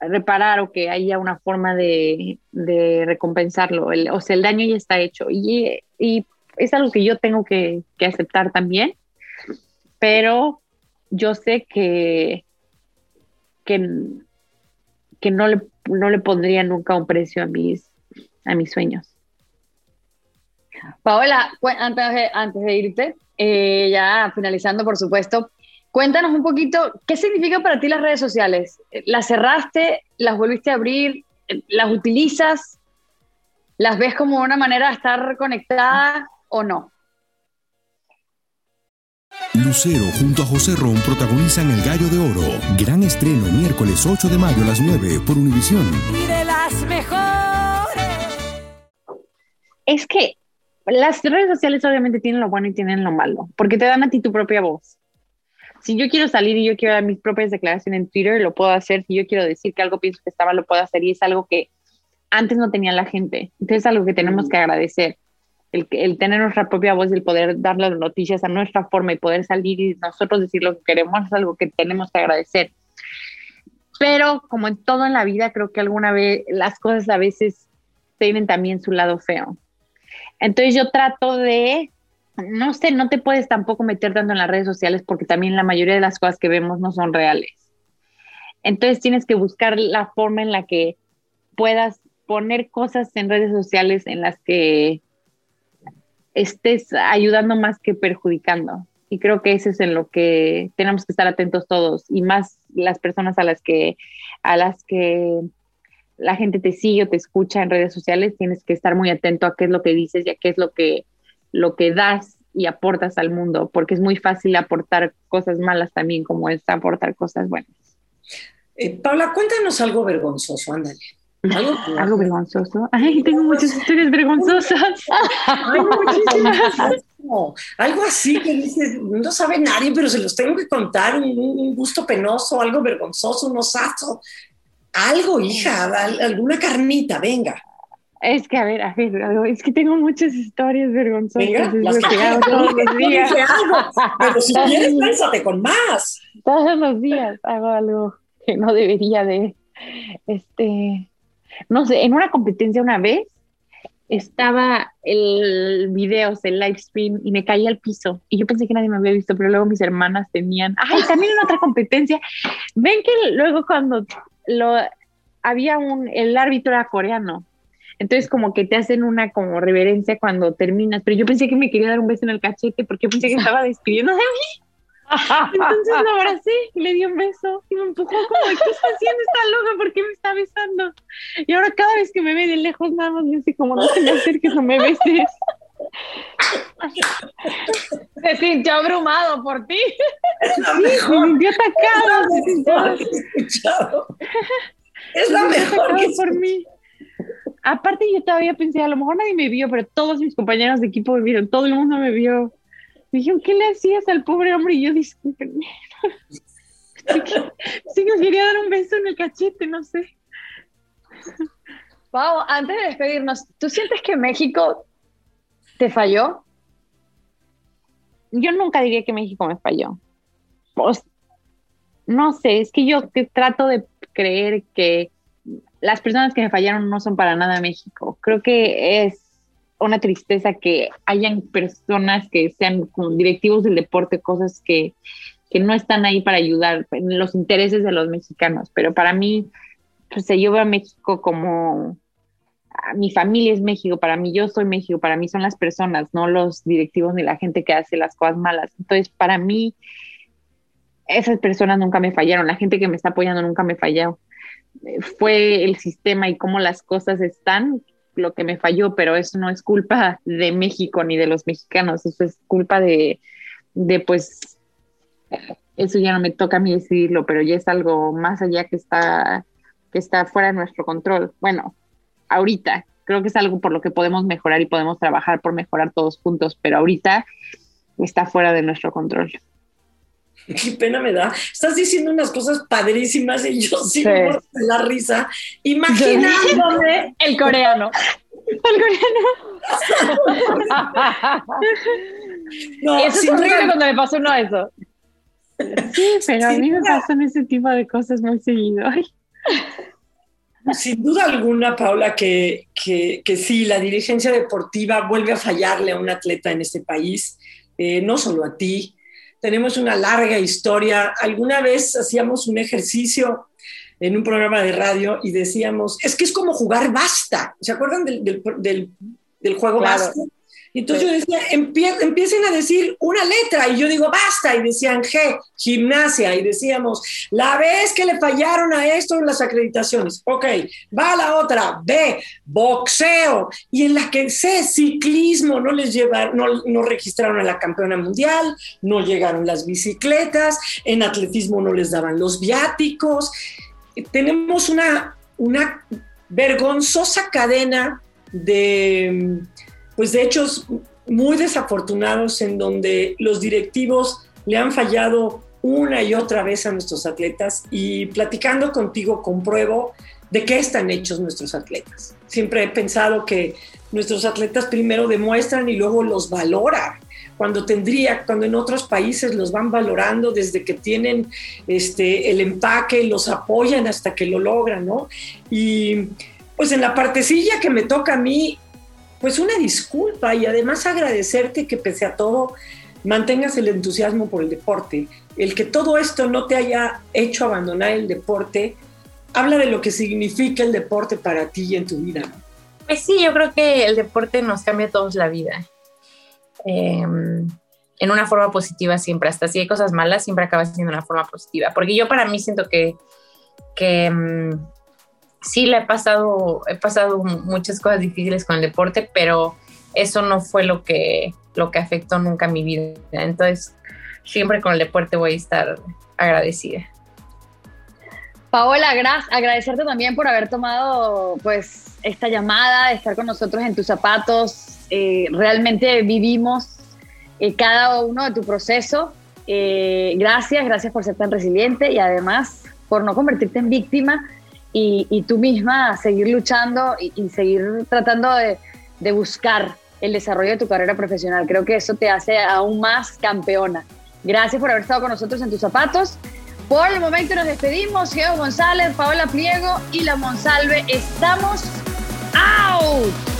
reparar o que haya una forma de, de recompensarlo. O sea, el daño ya está hecho y, y es algo que yo tengo que, que, aceptar también, pero yo sé que, que, que no, le, no le pondría nunca un precio a mis, a mis sueños. Paola, antes de, antes de irte, eh, ya finalizando, por supuesto, cuéntanos un poquito, ¿qué significa para ti las redes sociales? ¿Las cerraste? ¿Las volviste a abrir? ¿Las utilizas? ¿Las ves como una manera de estar conectada o no? Lucero junto a José Ron protagonizan El Gallo de Oro. Gran estreno miércoles 8 de mayo a las 9 por Univisión. Y de las mejores. Es que las redes sociales obviamente tienen lo bueno y tienen lo malo, porque te dan a ti tu propia voz. Si yo quiero salir y yo quiero dar mis propias declaraciones en Twitter, lo puedo hacer. Si yo quiero decir que algo pienso que estaba, lo puedo hacer. Y es algo que antes no tenía la gente. Entonces es algo que tenemos que agradecer. El, el tener nuestra propia voz el poder dar las noticias a nuestra forma y poder salir y nosotros decir lo que queremos es algo que tenemos que agradecer. Pero como en todo en la vida, creo que alguna vez las cosas a veces tienen también su lado feo. Entonces yo trato de, no sé, no te puedes tampoco meter tanto en las redes sociales porque también la mayoría de las cosas que vemos no son reales. Entonces tienes que buscar la forma en la que puedas poner cosas en redes sociales en las que estés ayudando más que perjudicando. Y creo que eso es en lo que tenemos que estar atentos todos y más las personas a las que a las que la gente te sigue o te escucha en redes sociales, tienes que estar muy atento a qué es lo que dices y a qué es lo que, lo que das y aportas al mundo, porque es muy fácil aportar cosas malas también como es aportar cosas buenas. Eh, Paula, cuéntanos algo vergonzoso, ándale. ¿Algo, ¿Algo vergonzoso? Ay, tengo muchas historias vergonzosas. tengo muchísimas. No, algo así que dices, no sabe nadie, pero se los tengo que contar, un, un gusto penoso, algo vergonzoso, un osazo. Algo, hija, alguna carnita, venga. Es que, a ver, a ver, es que tengo muchas historias vergonzosas. Venga, las que hago todos los días. Pero si quieres, piénsate con más. Todos los días hago algo que no debería de. Este. No sé, en una competencia una vez estaba el video, el live stream, y me caí al piso. Y yo pensé que nadie me había visto, pero luego mis hermanas tenían. ¡Ay, también en otra competencia! Ven que luego cuando lo había un. El árbitro era coreano. Entonces como que te hacen una como reverencia cuando terminas, pero yo pensé que me quería dar un beso en el cachete porque pensé que estaba despidiendo de mí. Entonces lo abracé y le di un beso y me empujó como, ¿qué está haciendo esta loca? ¿Por qué me está besando? Y ahora cada vez que me ve de lejos nada más me dice como, no te me acerques o me beses. Se sintió abrumado por ti. Es la Sí, mejor. me sintió atacado. Es se sintió- la mejor que he escuchado. Es la se sintió mejor atacado que por mí. Aparte yo todavía pensé, a lo mejor nadie me vio, pero todos mis compañeros de equipo me vieron, todo el mundo me vio. Me dijeron, ¿qué le hacías al pobre hombre? Y yo, discúlpenme. Sí que- sí que quería dar un beso en el cachete, no sé. Pau, antes de despedirnos, ¿tú sientes que México te falló? Yo nunca diría que México me falló. Pues, no sé, es que yo trato de creer que las personas que me fallaron no son para nada México. Creo que es una tristeza que hayan personas que sean como directivos del deporte, cosas que, que no están ahí para ayudar en los intereses de los mexicanos. Pero para mí, pues yo veo a México como mi familia es México, para mí yo soy México, para mí son las personas, no los directivos ni la gente que hace las cosas malas. Entonces, para mí, esas personas nunca me fallaron, la gente que me está apoyando nunca me falló. Eh, Fue el sistema y cómo las cosas están lo que me falló, pero eso no es culpa de México ni de los mexicanos, eso es culpa de, de pues, eso ya no me toca a mí decidirlo, pero ya es algo más allá que está, que está fuera de nuestro control. Bueno, ahorita creo que es algo por lo que podemos mejorar y podemos trabajar por mejorar todos juntos, pero ahorita está fuera de nuestro control. Qué pena me da. Estás diciendo unas cosas padrísimas y yo sí Sí. me la risa, imaginándome El coreano. No, Eso es horrible cuando me pasó uno de eso. Sí, pero a mí me pasan ese tipo de cosas muy seguido. Ay, Sin duda alguna, Paula, que, que, que sí, la dirigencia deportiva vuelve a fallarle a un atleta en este país, eh, no solo a ti. Tenemos una larga historia. Alguna vez hacíamos un ejercicio en un programa de radio y decíamos, es que es como jugar basta. ¿Se acuerdan del, del, del, del juego Claro. basta? Entonces yo decía, "Empie- empiecen a decir una letra. Y yo digo basta. Y decían G, gimnasia. Y decíamos, la vez que le fallaron a esto en las acreditaciones, ok, va la otra, B, boxeo. Y en la que C, ciclismo, no les llevaron, no, no registraron a la campeona mundial, no llegaron las bicicletas, en atletismo no les daban los viáticos, tenemos una, una vergonzosa cadena de pues de hechos muy desafortunados en donde los directivos le han fallado una y otra vez a nuestros atletas y platicando contigo compruebo de qué están hechos nuestros atletas. Siempre he pensado que nuestros atletas primero demuestran y luego los valoran. Cuando tendría, cuando en otros países los van valorando desde que tienen este, el empaque los apoyan hasta que lo logran, ¿no? Y pues en la partecilla que me toca a mí, pues una disculpa y además agradecerte que pese a todo mantengas el entusiasmo por el deporte. El que todo esto no te haya hecho abandonar el deporte, habla de lo que significa el deporte para ti y en tu vida. Pues sí, yo creo que el deporte nos cambia a todos la vida. Eh, en una forma positiva siempre, hasta si hay cosas malas, siempre acaba siendo una forma positiva. Porque yo para mí siento que, que mm, sí le he pasado, he pasado muchas cosas difíciles con el deporte, pero eso no fue lo que, lo que afectó nunca mi vida. Entonces, siempre con el deporte voy a estar agradecida. Paola, gra- agradecerte también por haber tomado pues esta llamada, estar con nosotros en tus zapatos. Eh, realmente vivimos eh, cada uno de tu proceso. Eh, gracias, gracias por ser tan resiliente y además por no convertirte en víctima y, tú misma seguir luchando y, seguir tratando de, de buscar el desarrollo de tu carrera profesional. Creo que eso te hace aún más campeona. Gracias por haber estado con nosotros en tus zapatos. Por el momento nos despedimos. Geo González, Paola Pliego y la Monsalve. Estamos out.